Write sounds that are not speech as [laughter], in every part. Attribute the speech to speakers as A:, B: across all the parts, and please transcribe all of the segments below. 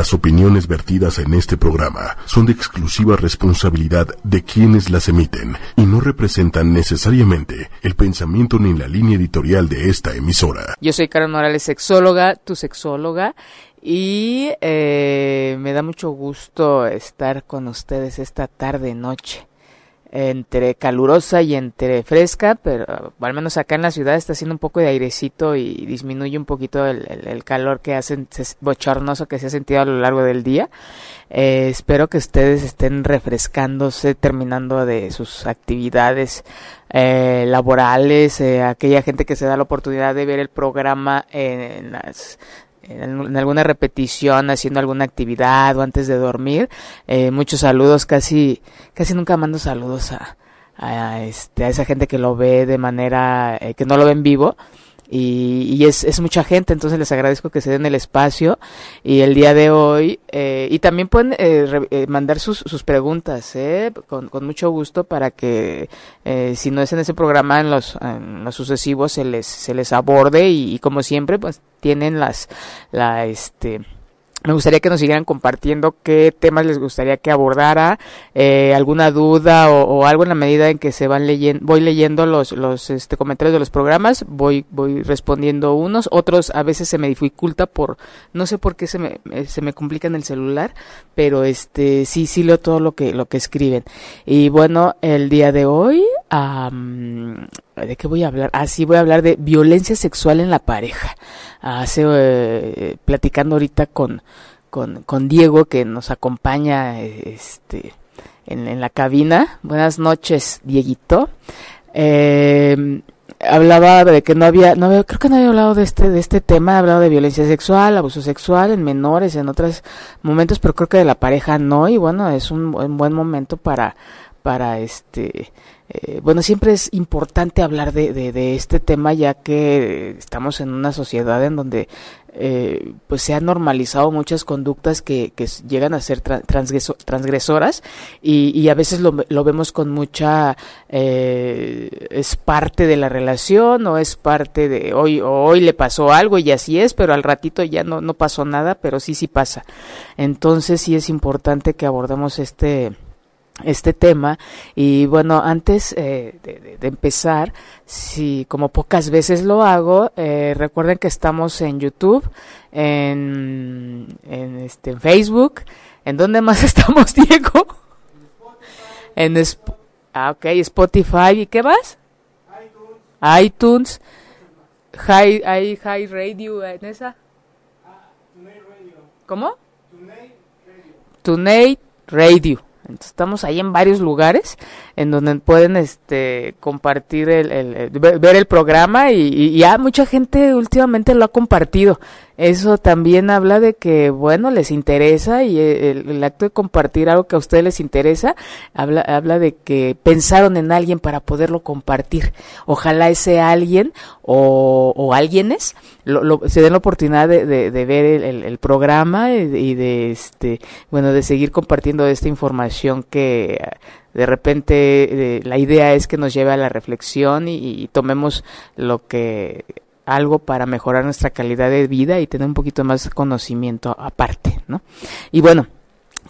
A: Las opiniones vertidas en este programa son de exclusiva responsabilidad de quienes las emiten y no representan necesariamente el pensamiento ni la línea editorial de esta emisora.
B: Yo soy Karen Morales, sexóloga, tu sexóloga, y eh, me da mucho gusto estar con ustedes esta tarde noche entre calurosa y entre fresca, pero al menos acá en la ciudad está haciendo un poco de airecito y disminuye un poquito el, calor que hace bochornoso que se ha sentido a lo largo del día. Eh, espero que ustedes estén refrescándose, terminando de sus actividades eh, laborales, eh, aquella gente que se da la oportunidad de ver el programa en las en, alguna repetición, haciendo alguna actividad o antes de dormir. Eh, muchos saludos, casi, casi nunca mando saludos a, a, este, a esa gente que lo ve de manera, eh, que no lo ve en vivo y, es, es, mucha gente, entonces les agradezco que se den el espacio y el día de hoy, eh, y también pueden eh, eh, mandar sus, sus preguntas con, con, mucho gusto para que si no es en ese programa, en los, los sucesivos se les, se les aborde y, y como siempre, pues tienen las, la, este, me gustaría que nos siguieran compartiendo qué temas les gustaría que abordara, eh, alguna duda o, algo en la medida en que se van leyendo, voy leyendo los, los este, comentarios de los programas, voy, voy respondiendo unos, otros a veces se me dificulta por, no sé por qué se me, se me complica en el celular, pero este, sí, sí leo todo lo que, lo que escriben. Y bueno, el día de hoy, ¿de qué voy a hablar? Ah, sí, voy a hablar de violencia sexual en la pareja hace eh, platicando ahorita con, con, con, Diego que nos acompaña este en, la cabina. Buenas noches, Dieguito. Eh, hablaba de que no había, no había, creo que no había hablado de este, de este tema, ha hablado de violencia sexual, abuso sexual en menores, en otros momentos, pero creo que de la pareja no, y bueno, es un, un buen momento para, para este, eh, bueno, siempre es importante hablar de, de, este tema ya que estamos en una sociedad en donde eh, pues se han normalizado muchas conductas que, llegan a ser transgresoras y, y, a veces lo, lo vemos con mucha eh, es parte de la relación o es parte de hoy hoy le pasó algo y así es pero al ratito ya no, no pasó nada pero sí sí pasa. Entonces sí es importante que abordemos este este tema. Y bueno antes eh, de, empezar si como pocas veces lo hago eh, recuerden que estamos en YouTube en, en este en Facebook. En dónde más [laughs] estamos Diego en ah, ok Spotify. Y qué más iTunes. High, hay High Radio en esa ¿cómo? Tunate Radio estamos ahí en varios lugares en donde pueden este compartir el, ver el programa y, ya mucha gente últimamente lo ha compartido eso también habla de que, bueno, les interesa y el, acto de compartir algo que a ustedes les interesa, habla, habla de que pensaron en alguien para poderlo compartir. Ojalá ese alguien o, o alguienes lo, se den la oportunidad de, de, ver el, el, programa y, de, este, bueno, de seguir compartiendo esta información que de repente eh, la idea es que nos lleve a la reflexión y, tomemos lo que algo para mejorar nuestra calidad de vida y tener un poquito más conocimiento aparte, ¿no? Y bueno,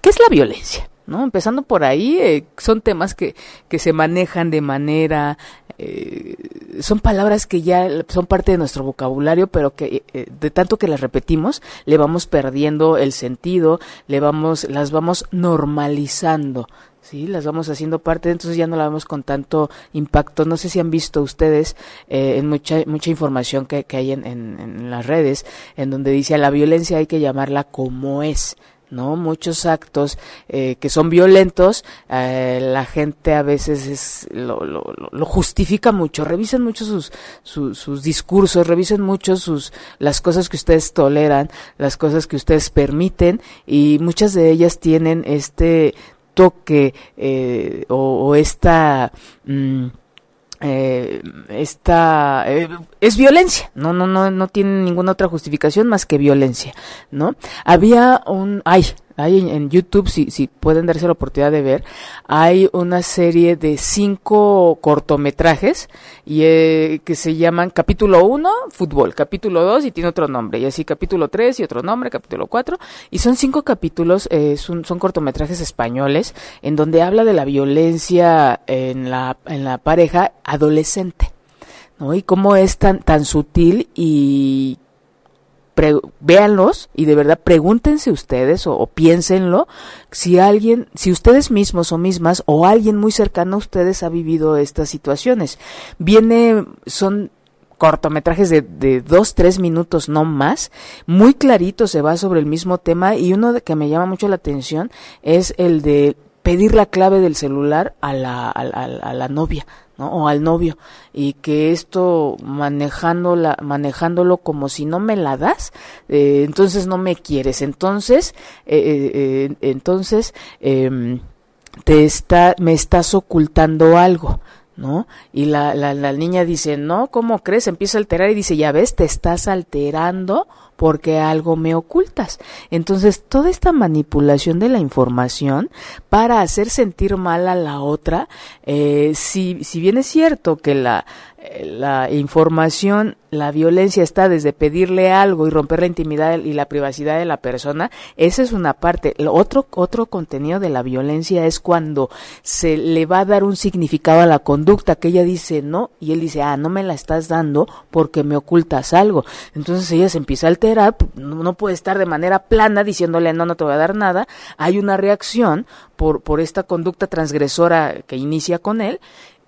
B: ¿qué es la violencia? ¿no? Empezando por ahí, eh, son temas que, que se manejan de manera, eh, son palabras que ya son parte de nuestro vocabulario, pero que eh, de tanto que las repetimos, le vamos perdiendo el sentido, le vamos, las vamos normalizando, Sí, las vamos haciendo parte, entonces ya no la vemos con tanto impacto. No sé si han visto ustedes eh, en mucha mucha información que, que hay en, en, las redes, en donde dice a la violencia hay que llamarla como es. ¿no? Muchos actos eh, que son violentos, eh, la gente a veces es, lo, lo, lo, justifica mucho. Revisen mucho sus, sus, sus discursos, revisen mucho sus, las cosas que ustedes toleran, las cosas que ustedes permiten y muchas de ellas tienen este toque eh, o, esta mm, eh, esta eh, es violencia. No no no no tiene ninguna otra justificación más que violencia no había un ay hay en, YouTube, si, si pueden darse la oportunidad de ver, hay una serie de cinco cortometrajes y, eh, que se llaman capítulo 1, fútbol, capítulo 2 y tiene otro nombre, y así capítulo 3 y otro nombre, capítulo 4, y son cinco capítulos, eh, son, son cortometrajes españoles en donde habla de la violencia en la, pareja adolescente. ¿no? Y cómo es tan sutil y véanlos y de verdad pregúntense ustedes o, piénsenlo si alguien, si ustedes mismos o mismas o alguien muy cercano a ustedes ha vivido estas situaciones. Viene, son cortometrajes de, de dos, tres minutos, no más, muy clarito se va sobre el mismo tema y uno que me llama mucho la atención es el de pedir la clave del celular a la, a la novia, o al novio y que esto manejándola, manejándolo como si no me la das, eh, entonces no me quieres, entonces, eh, eh, entonces em, te está, me estás ocultando algo. ¿no? Y la, la, la niña dice, no, ¿cómo crees? Empieza a alterar y dice, ya ves, te estás alterando porque algo me ocultas. Entonces, toda esta manipulación de la información para hacer sentir mal a la otra, eh, si, si bien es cierto que la, la información, la violencia está desde pedirle algo y romper la intimidad y la privacidad de la persona, esa es una parte. otro, otro contenido de la violencia es cuando se le va a dar un significado a la conducta, que ella dice no, y él dice, ah, no me la estás dando porque me ocultas algo. Entonces ella se empieza a alterar, no puede estar de manera plana diciéndole no, no te voy a dar nada. Hay una reacción por, por esta conducta transgresora que inicia con él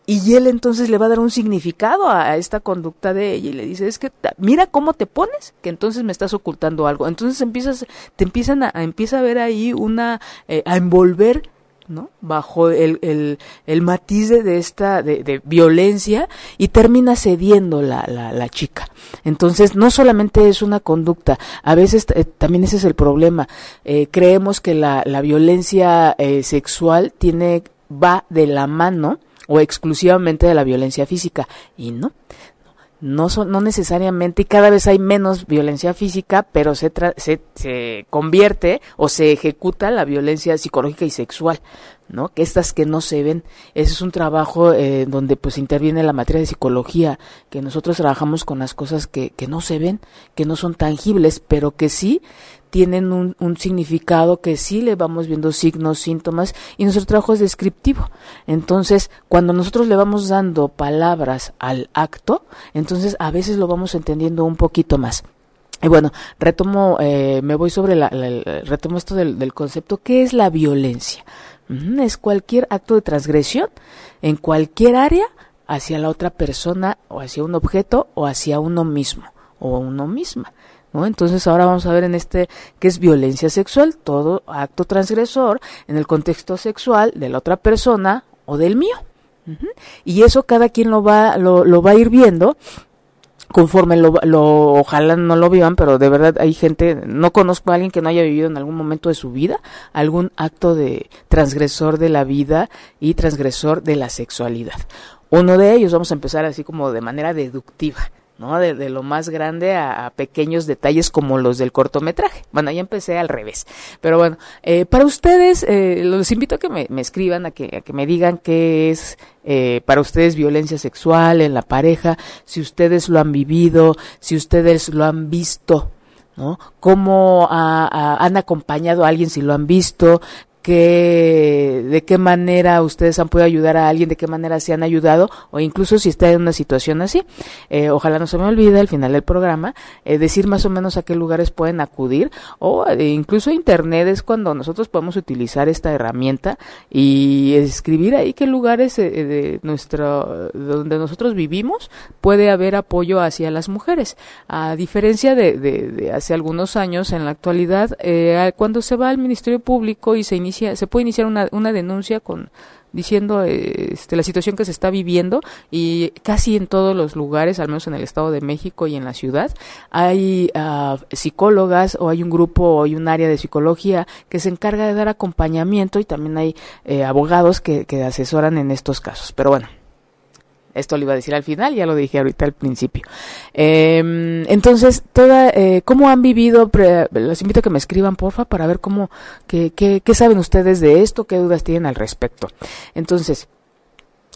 B: y él entonces le va a dar un significado a, esta conducta de ella y le dice, es que mira cómo te pones, que entonces me estás ocultando algo. Entonces empiezas, te empiezan a, empieza a ver ahí una, eh, a envolver ¿no? bajo el, el, el matiz de, esta de, violencia y termina cediendo la, la, la, chica. Entonces, no solamente es una conducta, a veces eh, también ese es el problema. Eh, creemos que la, la violencia sexual tiene va de la mano o exclusivamente de la violencia física. Y no, no, son, no necesariamente, y cada vez hay menos violencia física, pero se, se, se, convierte o se ejecuta la violencia psicológica y sexual, ¿no? Que estas que no se ven, ese es un trabajo eh, donde pues interviene la materia de psicología, que nosotros trabajamos con las cosas que, que no se ven, que no son tangibles, pero que sí tienen un, un, significado que sí le vamos viendo signos, síntomas y nuestro trabajo es descriptivo. Entonces, cuando nosotros le vamos dando palabras al acto, entonces a veces lo vamos entendiendo un poquito más. Y bueno, retomo, eh, me voy sobre la, retomo esto del, del, concepto, ¿qué es la violencia? Es cualquier acto de transgresión en cualquier área hacia la otra persona o hacia un objeto o hacia uno mismo o uno misma. Entonces ahora vamos a ver en este que es violencia sexual, todo acto transgresor en el contexto sexual de la otra persona o del mío. Y eso cada quien lo va, lo, va a ir viendo conforme lo, lo, ojalá no lo vivan, pero de verdad hay gente, no conozco a alguien que no haya vivido en algún momento de su vida algún acto de transgresor de la vida y transgresor de la sexualidad. Uno de ellos, vamos a empezar así como de manera deductiva. ¿No? De, lo más grande a, pequeños detalles como los del cortometraje. Bueno, ya empecé al revés. Pero bueno, eh, para ustedes, eh, los invito a que me, escriban, a que, a que me digan qué es eh, para ustedes violencia sexual en la pareja, si ustedes lo han vivido, si ustedes lo han visto. ¿no? ¿Cómo han acompañado a alguien si lo han visto? Que, de qué manera ustedes han podido ayudar a alguien, de qué manera se han ayudado, o incluso si está en una situación así. Eh, ojalá no se me olvide al final del programa eh, decir más o menos a qué lugares pueden acudir, o eh, incluso internet es cuando nosotros podemos utilizar esta herramienta y escribir ahí qué lugares de nuestro, donde nosotros vivimos puede haber apoyo hacia las mujeres. A diferencia de, de, de hace algunos años, en la actualidad, cuando se va al Ministerio Público y se inicia se puede iniciar una, una denuncia con diciendo este, la situación que se está viviendo y casi en todos los lugares, al menos en el Estado de México y en la ciudad, hay uh, psicólogas o hay un grupo o hay un área de psicología que se encarga de dar acompañamiento y también hay eh, abogados que, que asesoran en estos casos. Pero bueno, Esto lo iba a decir al final, ya lo dije ahorita al principio. Em, entonces, toda, eh, ¿cómo han vivido? los invito a que me escriban, porfa, para ver cómo, qué, qué, qué saben ustedes de esto, qué dudas tienen al respecto. Entonces,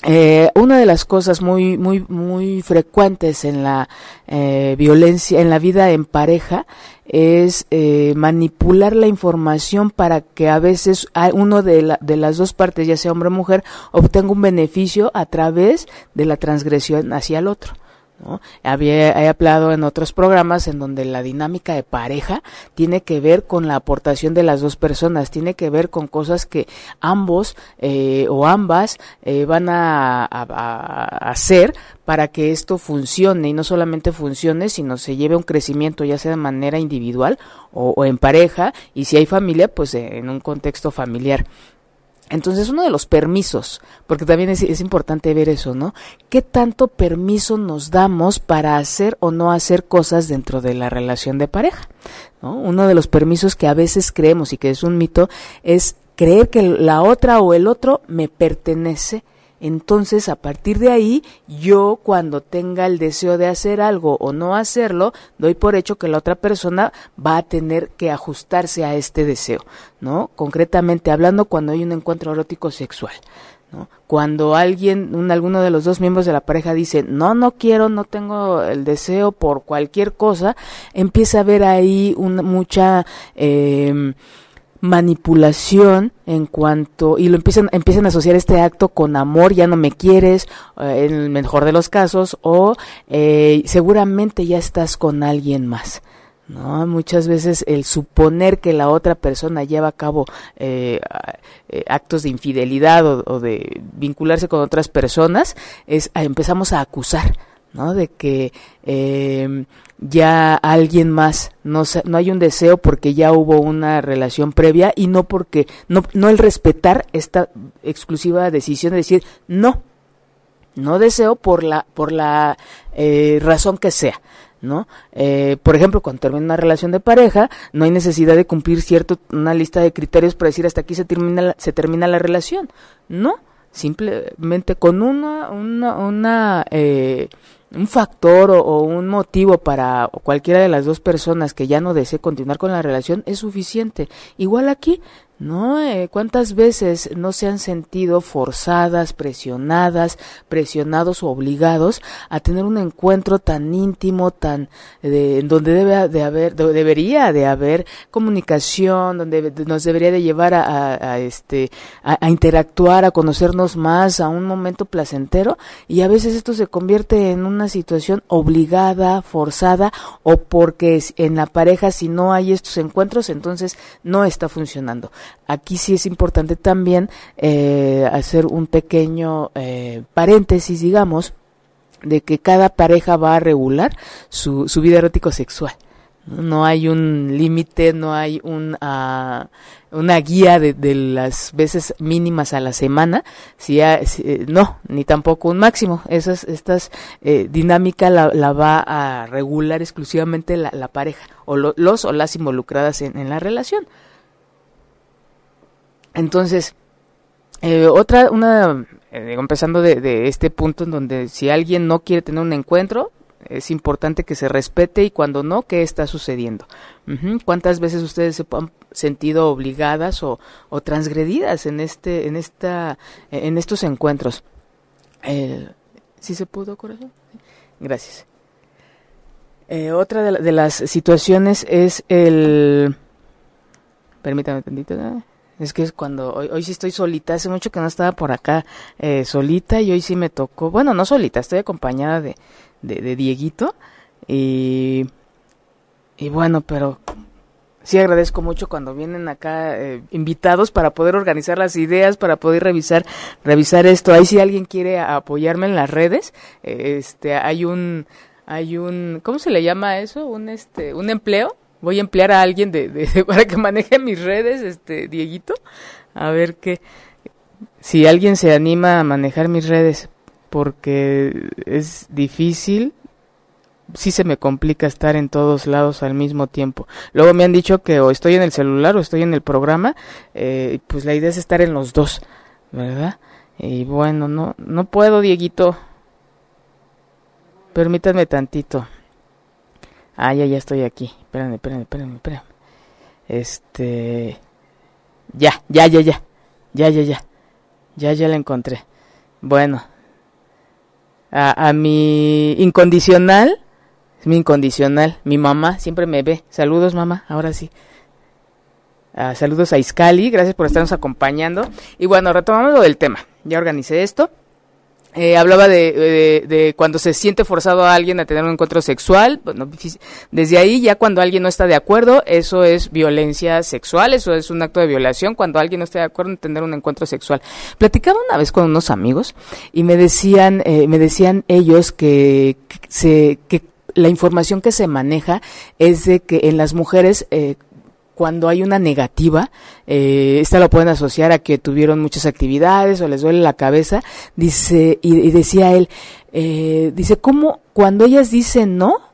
B: eh, una de las cosas muy muy muy frecuentes en la eh, violencia en la vida en pareja es eh, manipular la información para que a veces uno de, de las dos partes ya sea hombre o mujer obtenga un beneficio a través de la transgresión hacia el otro ¿no? Había, he hablado en otros programas en donde la dinámica de pareja tiene que ver con la aportación de las dos personas, tiene que ver con cosas que ambos eh, o ambas eh, van a, hacer para que esto funcione y no solamente funcione, sino se lleve un crecimiento ya sea de manera individual o, o en pareja y si hay familia, pues en un contexto familiar. Entonces, uno de los permisos, porque también es, importante ver eso, ¿no? ¿Qué tanto permiso nos damos para hacer o no hacer cosas dentro de la relación de pareja? ¿no? Uno de los permisos que a veces creemos y que es un mito es creer que la otra o el otro me pertenece entonces, a partir de ahí, yo cuando tenga el deseo de hacer algo o no hacerlo, doy por hecho que la otra persona va a tener que ajustarse a este deseo, ¿no? Concretamente hablando, cuando hay un encuentro erótico sexual. ¿no? Cuando alguien, un, alguno de los dos miembros de la pareja dice, no, no quiero, no tengo el deseo por cualquier cosa, empieza a haber ahí una, mucha... Eh, manipulación en cuanto y lo empiezan empiezan a asociar este acto con amor ya no me quieres eh, en el mejor de los casos o eh, seguramente ya estás con alguien más no muchas veces el suponer que la otra persona lleva a cabo eh, actos de infidelidad o, de vincularse con otras personas es empezamos a acusar ¿no? De que eh, ya alguien más, no, no hay un deseo porque ya hubo una relación previa y no porque, no, no el respetar esta exclusiva decisión de decir no, no deseo por la, por la eh, razón que sea. ¿no? Eh, por ejemplo, cuando termina una relación de pareja, no hay necesidad de cumplir cierto una lista de criterios para decir hasta aquí se termina la, se termina la relación, no, simplemente con una una, una eh, un factor o, un motivo para cualquiera de las dos personas que ya no desee continuar con la relación es suficiente. Igual aquí, ¿no? Eh, ¿Cuántas veces no se han sentido forzadas, presionadas, presionados o obligados a tener un encuentro tan íntimo, tan de, donde debe de haber, debería de haber comunicación, donde nos debería de llevar a, este, a, interactuar, a conocernos más, a un momento placentero, y a veces esto se convierte en una situación obligada, forzada, o porque en la pareja si no hay estos encuentros, entonces no está funcionando. Aquí sí es importante también eh, hacer un pequeño eh, paréntesis, digamos, de que cada pareja va a regular su, su vida erótico sexual. No hay un límite, no hay un, uh, una guía de, las veces mínimas a la semana, si, eh, no, ni tampoco un máximo. Esas, estas eh, dinámica la, la, va a regular exclusivamente la, la pareja o los o las involucradas en, en la relación. Entonces, eh, otra, una, eh, empezando de, este punto en donde si alguien no quiere tener un encuentro, es importante que se respete y cuando no, ¿qué está sucediendo? ¿Cuántas veces ustedes se han sentido obligadas o, transgredidas en este, en esta, en estos encuentros? ¿Sí se pudo, corazón? Gracias. Eh, otra de, las situaciones es el, permítame tantito, ¿no? Es que es cuando hoy, hoy sí estoy solita, hace mucho que no estaba por acá eh, solita y hoy sí me tocó, bueno, no solita, estoy acompañada de, de, Dieguito y, y bueno, pero sí agradezco mucho cuando vienen acá eh, invitados para poder organizar las ideas, para poder revisar revisar esto. Ahí si alguien quiere apoyarme en las redes, este hay un hay un ¿cómo se le llama eso? Un este un empleo voy a emplear a alguien de, [laughs] para que maneje mis redes, este Dieguito, a ver qué si alguien se anima a manejar mis redes porque es difícil, sí se me complica estar en todos lados al mismo tiempo. Luego me han dicho que o estoy en el celular o estoy en el programa, eh, pues la idea es estar en los dos, ¿verdad? Y bueno, no, no puedo, Dieguito. Permítanme tantito. Ah, ya, ya estoy aquí. Espérenme, espérenme, espérenme, espérenme. Este... Ya, ya, ya, ya. Ya, ya, ya. Ya, ya la encontré. Bueno. A, mi incondicional. Mi incondicional. Mi mamá siempre me ve. Saludos, mamá. Ahora sí. Ah, saludos a Iscali. Gracias por estarnos acompañando. Y bueno, retomamos lo del tema. Ya organicé esto. Eh, hablaba de, de, cuando se siente forzado a alguien a tener un encuentro sexual. Bueno, desde ahí, ya cuando alguien no está de acuerdo, eso es violencia sexual, eso es un acto de violación. Cuando alguien no está de acuerdo en tener un encuentro sexual. Platicaba una vez con unos amigos y me decían, eh, me decían ellos que, se, que la información que se maneja es de que en las mujeres eh, cuando hay una negativa, eh, esta lo pueden asociar a que tuvieron muchas actividades o les duele la cabeza, dice, y, decía él, eh, dice, ¿cómo cuando ellas dicen no?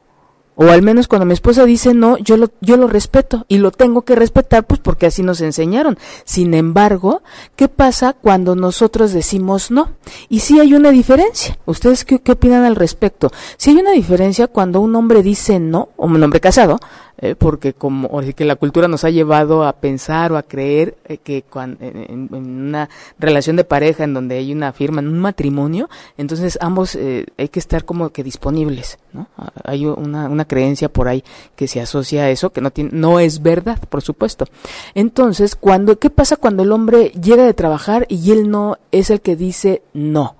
B: O al menos cuando mi esposa dice no, yo lo, yo lo respeto y lo tengo que respetar pues porque así nos enseñaron. Sin embargo, ¿qué pasa cuando nosotros decimos no? Y si hay una diferencia. ¿Ustedes qué, qué opinan al respecto? Si hay una diferencia cuando un hombre dice no, o un hombre casado, eh, porque como que la cultura nos ha llevado a pensar o a creer eh, que cuando, en, una relación de pareja en donde hay una firma, en un matrimonio, entonces ambos eh, hay que estar como que disponibles, ¿no? Hay una, una creencia por ahí que se asocia a eso, que no tiene, no es verdad, por supuesto. Entonces, cuando, ¿qué pasa cuando el hombre llega de trabajar y él no es el que dice no?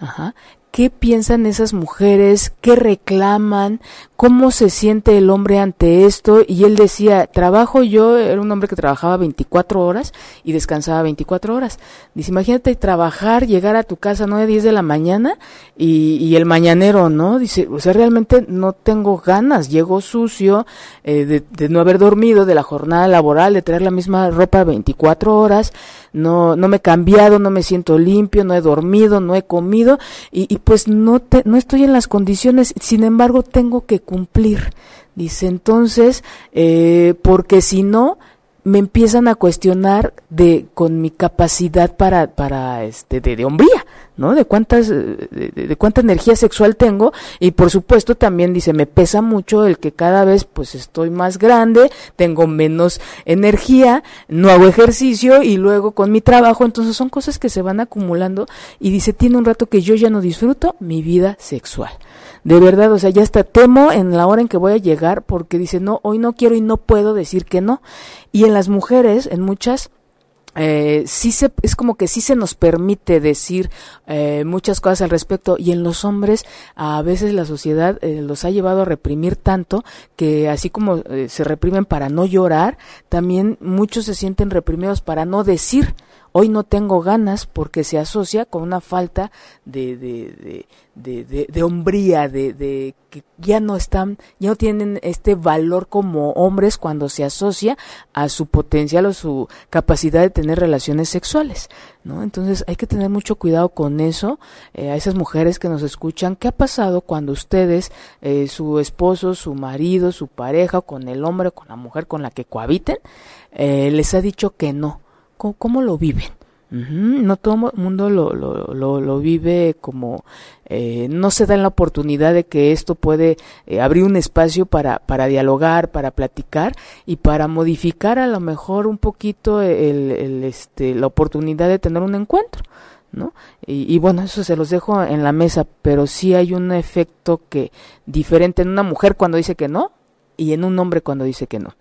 B: Ajá qué piensan esas mujeres, qué reclaman, cómo se siente el hombre ante esto. Y él decía, trabajo yo, era un hombre que trabajaba 24 horas y descansaba 24 horas. Dice, imagínate trabajar, llegar a tu casa 9, 10 de la mañana y, y el mañanero, ¿no? Dice, o sea, realmente no tengo ganas, llego sucio eh, de, de no haber dormido, de la jornada laboral, de traer la misma ropa 24 horas no, no me he cambiado, no me siento limpio, no he dormido, no he comido y, y pues no, te, no estoy en las condiciones, sin embargo tengo que cumplir. Dice entonces, eh, porque si no, me empiezan a cuestionar de con mi capacidad para para este de, de hombría no de cuántas de, cuánta energía sexual tengo. Y por supuesto también dice me pesa mucho el que cada vez pues estoy más grande tengo menos energía no hago ejercicio y luego con mi trabajo. Entonces son cosas que se van acumulando. Y dice tiene un rato que yo ya no disfruto mi vida sexual. De verdad, o sea, ya está temo en la hora en que voy a llegar porque dice, no, hoy no quiero y no puedo decir que no. Y en las mujeres, en muchas, eh, sí se, es como que sí se nos permite decir eh, muchas cosas al respecto. Y en los hombres a veces la sociedad eh, los ha llevado a reprimir tanto que así como eh, se reprimen para no llorar, también muchos se sienten reprimidos para no decir hoy no tengo ganas porque se asocia con una falta de, de, de, de, hombría, de, de que ya no están, ya no tienen este valor como hombres cuando se asocia a su potencial o su capacidad de tener relaciones sexuales, ¿no? Entonces hay que tener mucho cuidado con eso, eh, a esas mujeres que nos escuchan, ¿qué ha pasado cuando ustedes, eh, su esposo, su marido, su pareja, con el hombre, con la mujer con la que cohabiten, eh, les ha dicho que no? ¿Cómo, lo viven? No todo el mundo lo, lo, lo, vive como eh, no se da la oportunidad de que esto puede eh, abrir un espacio para, para dialogar, para platicar y para modificar a lo mejor un poquito el, el, este, la oportunidad de tener un encuentro. ¿no? Y, y, bueno, eso se los dejo en la mesa, pero sí hay un efecto que diferente en una mujer cuando dice que no y en un hombre cuando dice que no.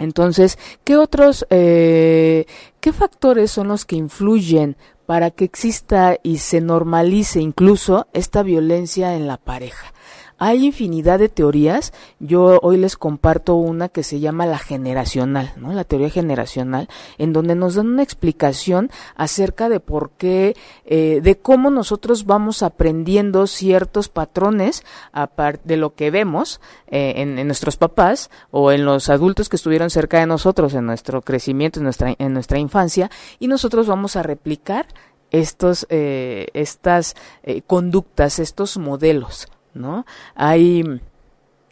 B: Entonces, ¿qué otros, eh, qué factores son los que influyen para que exista y se normalice incluso esta violencia en la pareja? Hay infinidad de teorías. Yo hoy les comparto una que se llama la generacional, ¿no? La teoría generacional, en donde nos dan una explicación acerca de por qué, eh, de cómo nosotros vamos aprendiendo ciertos patrones de lo que vemos eh, en, en, nuestros papás o en los adultos que estuvieron cerca de nosotros en nuestro crecimiento, en nuestra, en nuestra infancia, y nosotros vamos a replicar estos, eh, estas eh, conductas, estos modelos. ¿No? Hay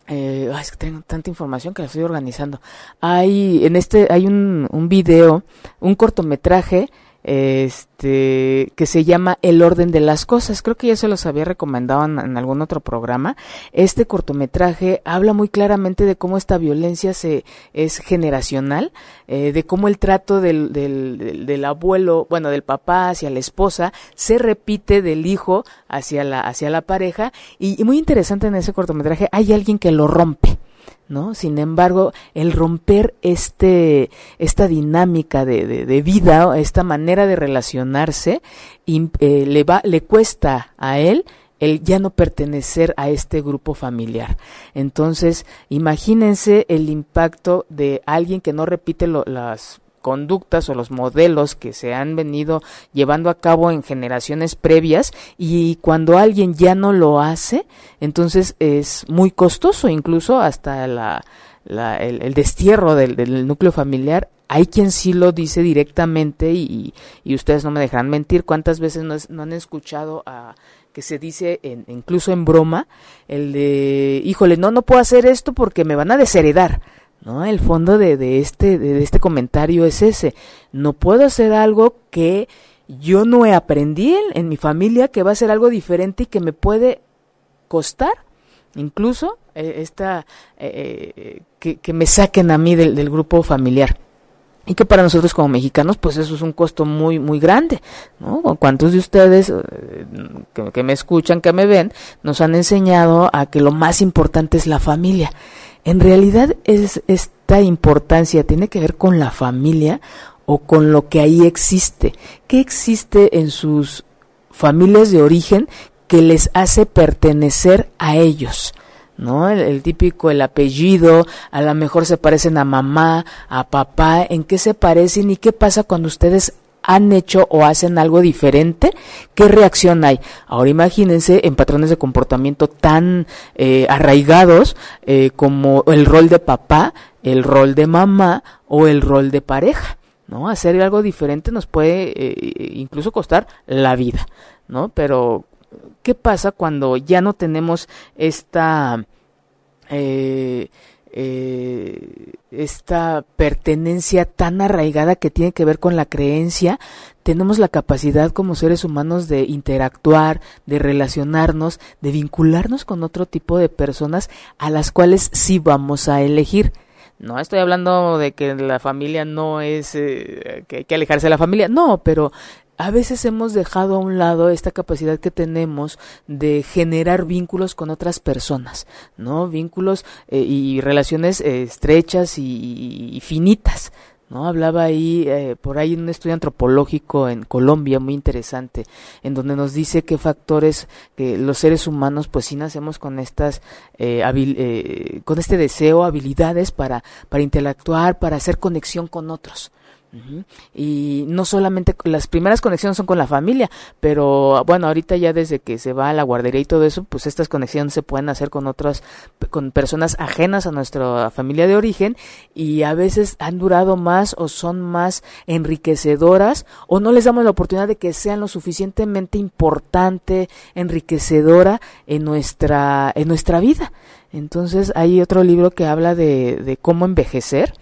B: eh, es que tengo tanta información que la estoy organizando. Hay en este hay un, un video, un cortometraje este, que se llama El orden de las cosas. Creo que ya se los había recomendado en, algún otro programa. Este cortometraje habla muy claramente de cómo esta violencia se, es generacional, eh, de cómo el trato del, del, del, abuelo, bueno, del papá hacia la esposa se repite del hijo hacia la, hacia la pareja. y muy interesante en ese cortometraje, hay alguien que lo rompe ¿no? Sin embargo, el romper este, esta dinámica de, de, vida, esta manera de relacionarse, eh, le, va, le cuesta a él el ya no pertenecer a este grupo familiar. Entonces, imagínense el impacto de alguien que no repite las conductas o los modelos que se han venido llevando a cabo en generaciones previas y cuando alguien ya no lo hace, entonces es muy costoso, incluso hasta la, el, destierro del, núcleo familiar. Hay quien sí lo dice directamente y, ustedes no me dejarán mentir cuántas veces no, han escuchado a que se dice incluso en broma el de híjole no no puedo hacer esto porque me van a desheredar ¿no? El fondo de, de, este, de este comentario es ese. No puedo hacer algo que yo no he aprendido en, mi familia, que va a ser algo diferente y que me puede costar, incluso, eh, esta, eh, eh, que, me saquen a mí del, del grupo familiar y que para nosotros como mexicanos pues eso es un costo muy muy grande ¿no? cuántos de ustedes que, me escuchan que me ven nos han enseñado a que lo más importante es la familia en realidad es esta importancia tiene que ver con la familia o con lo que ahí existe. ¿Qué existe en sus familias de origen que les hace pertenecer a ellos? ¿no? El, típico, el apellido, a lo mejor se parecen a mamá, a papá, ¿en qué se parecen y qué pasa cuando ustedes han hecho o hacen algo diferente, ¿qué reacción hay? Ahora imagínense en patrones de comportamiento tan eh, arraigados eh, como el rol de papá, el rol de mamá o el rol de pareja. ¿no? Hacer algo diferente nos puede eh, incluso costar la vida, ¿no? Pero, ¿qué pasa cuando ya no tenemos esta eh, eh, esta pertenencia tan arraigada que tiene que ver con la creencia, tenemos la capacidad como seres humanos de interactuar, de relacionarnos, de vincularnos con otro tipo de personas a las cuales sí vamos a elegir. No estoy hablando de que la familia no es eh, que hay que alejarse de la familia, no, pero a veces hemos dejado a un lado esta capacidad que tenemos de generar vínculos con otras personas, ¿no? Vínculos eh, y relaciones eh, estrechas y, finitas, ¿no? Hablaba ahí, eh, por ahí un estudio antropológico en Colombia muy interesante, en donde nos dice qué factores que los seres humanos pues sí nacemos con estas, con este deseo, habilidades para, para interactuar, para hacer conexión con otros. Y no solamente las primeras conexiones son con la familia, pero bueno, ahorita ya desde que se va a la guardería y todo eso, pues estas conexiones se pueden hacer con otras, con personas ajenas a nuestra familia de origen y a veces han durado más o son más enriquecedoras o no les damos la oportunidad de que sean lo suficientemente importante, enriquecedora en nuestra, en nuestra vida. Entonces hay otro libro que habla de, de cómo envejecer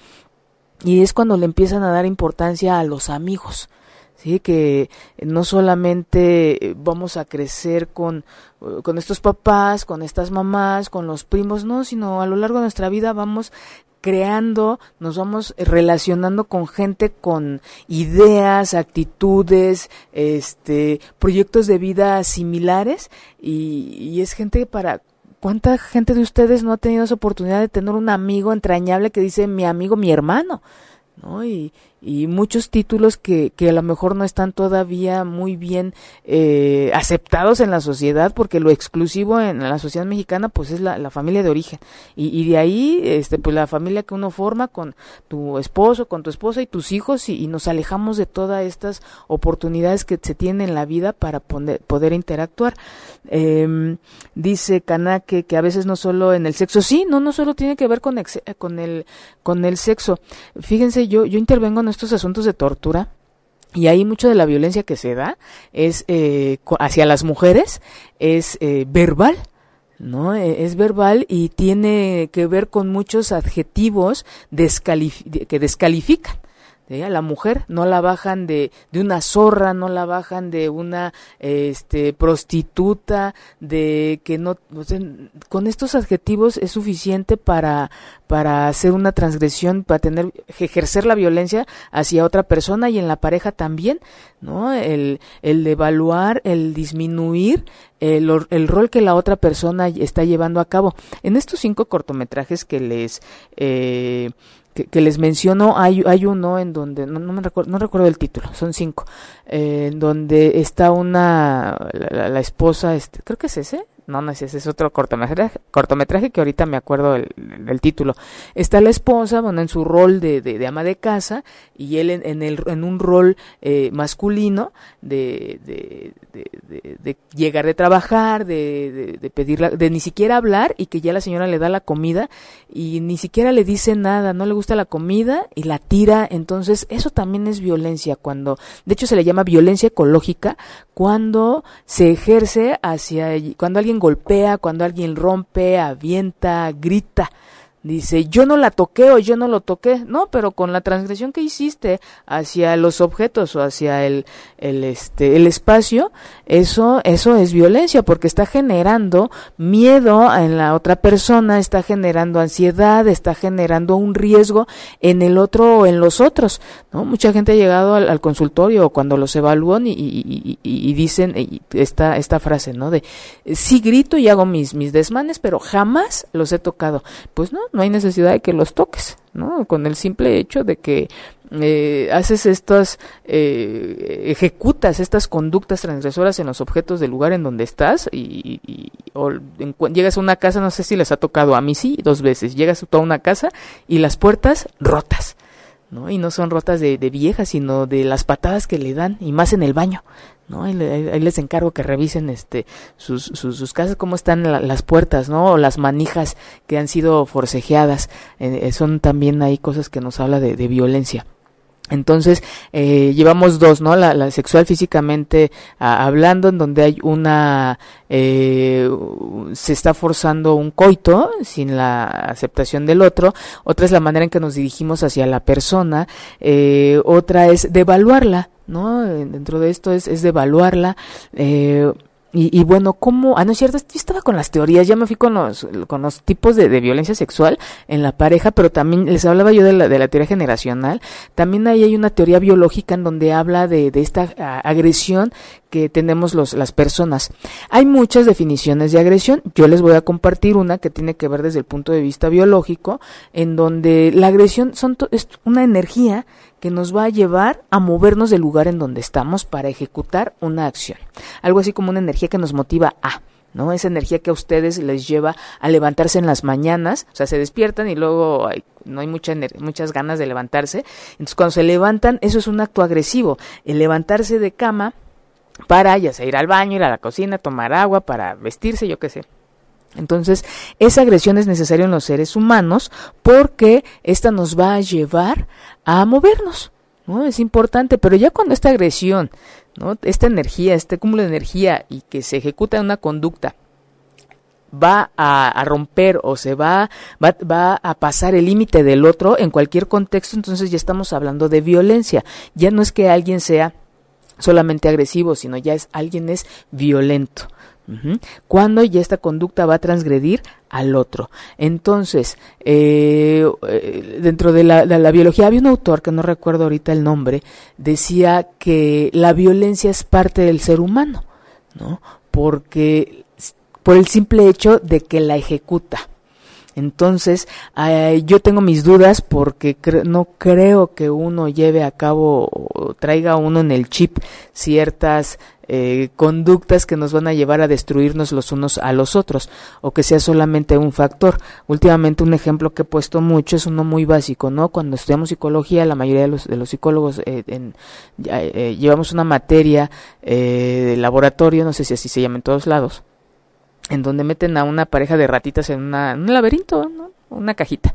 B: y es cuando le empiezan a dar importancia a los amigos. ¿sí? que no solamente vamos a crecer con, con estos papás, con estas mamás, con los primos, no, sino a lo largo de nuestra vida vamos creando, nos vamos relacionando con gente con ideas, actitudes, este, proyectos de vida similares y, y es gente para ¿Cuánta gente de ustedes no ha tenido esa oportunidad de tener un amigo entrañable que dice mi amigo, mi hermano? ¿no? Y, y muchos títulos que, que a lo mejor no están todavía muy bien eh, aceptados en la sociedad porque lo exclusivo en la sociedad mexicana pues es la, la familia de origen. Y, y, de ahí este pues la familia que uno forma con tu esposo con tu esposa y tus hijos y, nos alejamos de todas estas oportunidades que se tienen en la vida para poder, poder interactuar. Eh, dice Kanake que a veces no solo en el sexo sí no no solo tiene que ver con, con el con el sexo. Fíjense yo yo intervengo en estos asuntos de tortura, y ahí mucho de la violencia que se da es eh, hacia las mujeres, es eh, verbal. ¿no? E, es verbal y tiene que ver con muchos adjetivos que descalifican. A la mujer, no la bajan de, de una zorra, no la bajan de una este, prostituta, de que no, con estos adjetivos es suficiente para, para hacer una transgresión, para tener, ejercer la violencia hacia otra persona y en la pareja también, ¿no? El, el evaluar, el disminuir el, el, rol que la otra persona está llevando a cabo. En estos cinco cortometrajes que les eh, que, les menciono, hay, hay uno en donde, no, no me recuerdo, no recuerdo el título, son cinco, eh, en donde está una, la, esposa, este, creo que es ese, no, no es ese, es otro cortometraje, cortometraje que ahorita me acuerdo del, título. Está la esposa, bueno, en su rol de, de, ama de casa y él en, el, en un rol eh, masculino de, de, de, llegar de trabajar, de, de, pedirla, de ni siquiera hablar y que ya la señora le da la comida y ni siquiera le dice nada, no le gusta la comida y la tira. Entonces, eso también es violencia cuando, de hecho se le llama violencia ecológica cuando se ejerce hacia, cuando alguien golpea, cuando alguien rompe, avienta, grita dice, yo no la toqué o yo no lo toqué, no, pero con la transgresión que hiciste hacia los objetos o hacia el, el, este, el espacio, eso, eso es violencia porque está generando miedo en la otra persona, está generando ansiedad, está generando un riesgo en el otro o en los otros, ¿no? Mucha gente ha llegado al, consultorio cuando los evalúan y, y, y, dicen esta, esta frase, ¿no? De, sí grito y hago mis, mis desmanes, pero jamás los he tocado. Pues no, no hay necesidad de que los toques, ¿no? Con el simple hecho de que eh, haces estas, eh, ejecutas estas conductas transgresoras en los objetos del lugar en donde estás y, o llegas a una casa, no sé si les ha tocado, a mí sí, dos veces, llegas a una casa y las puertas rotas. ¿no? Y no son rotas de, de viejas, sino de las patadas que le dan, y más en el baño, ¿no? Ahí, les encargo que revisen este sus, sus, casas, cómo están las puertas, ¿no? O las manijas que han sido forcejeadas. Eh, eh, son también hay cosas que nos habla de, violencia. Entonces, eh, llevamos dos, ¿no? La, la sexual físicamente hablando, en donde hay una, eh, se está forzando un coito sin la aceptación del otro. Otra es la manera en que nos dirigimos hacia la persona. Eh, otra es devaluarla, ¿no? Dentro de esto es, es devaluarla. Eh, y, bueno, ¿cómo? Ah, no es cierto, yo estaba con las teorías, ya me fui con los, con los tipos de, violencia sexual en la pareja, pero también les hablaba yo de la, de la teoría generacional. También ahí hay una teoría biológica en donde habla de, de esta agresión que tenemos los, las personas. Hay muchas definiciones de agresión. Yo les voy a compartir una que tiene que ver desde el punto de vista biológico, en donde la agresión son es una energía que nos va a llevar a movernos del lugar en donde estamos para ejecutar una acción. Algo así como una energía que nos motiva a. ¿no? Esa energía que a ustedes les lleva a levantarse en las mañanas, o sea, se despiertan y luego no hay mucha muchas ganas de levantarse. Entonces, cuando se levantan, eso es un acto agresivo. El levantarse de cama para ya sea ir al baño, ir a la cocina, tomar agua, para vestirse, yo qué sé. Entonces, esa agresión es necesaria en los seres humanos porque esta nos va a llevar a movernos, ¿no? Es importante, pero ya cuando esta agresión, ¿no? Esta energía, este cúmulo de energía y que se ejecuta en una conducta va a, romper o se va, va, va a pasar el límite del otro en cualquier contexto, entonces ya estamos hablando de violencia. Ya no es que alguien sea solamente agresivo, sino ya es alguien es violento. Cuando ya esta conducta va a transgredir al otro. Entonces, eh, eh, dentro de la, biología, había un autor que no recuerdo ahorita el nombre, decía que la violencia es parte del ser humano, ¿no? Porque por el simple hecho de que la ejecuta. Entonces, eh, yo tengo mis dudas porque no creo que uno lleve a cabo o traiga uno en el chip ciertas eh, conductas que nos van a llevar a destruirnos los unos a los otros o que sea solamente un factor. Últimamente un ejemplo que he puesto mucho es uno muy básico, ¿no? Cuando estudiamos psicología, la mayoría de los, de los psicólogos eh, en, llevamos una materia de laboratorio, no sé si así se llama en todos lados, en donde meten a una pareja de ratitas en, un laberinto, ¿no? Una cajita.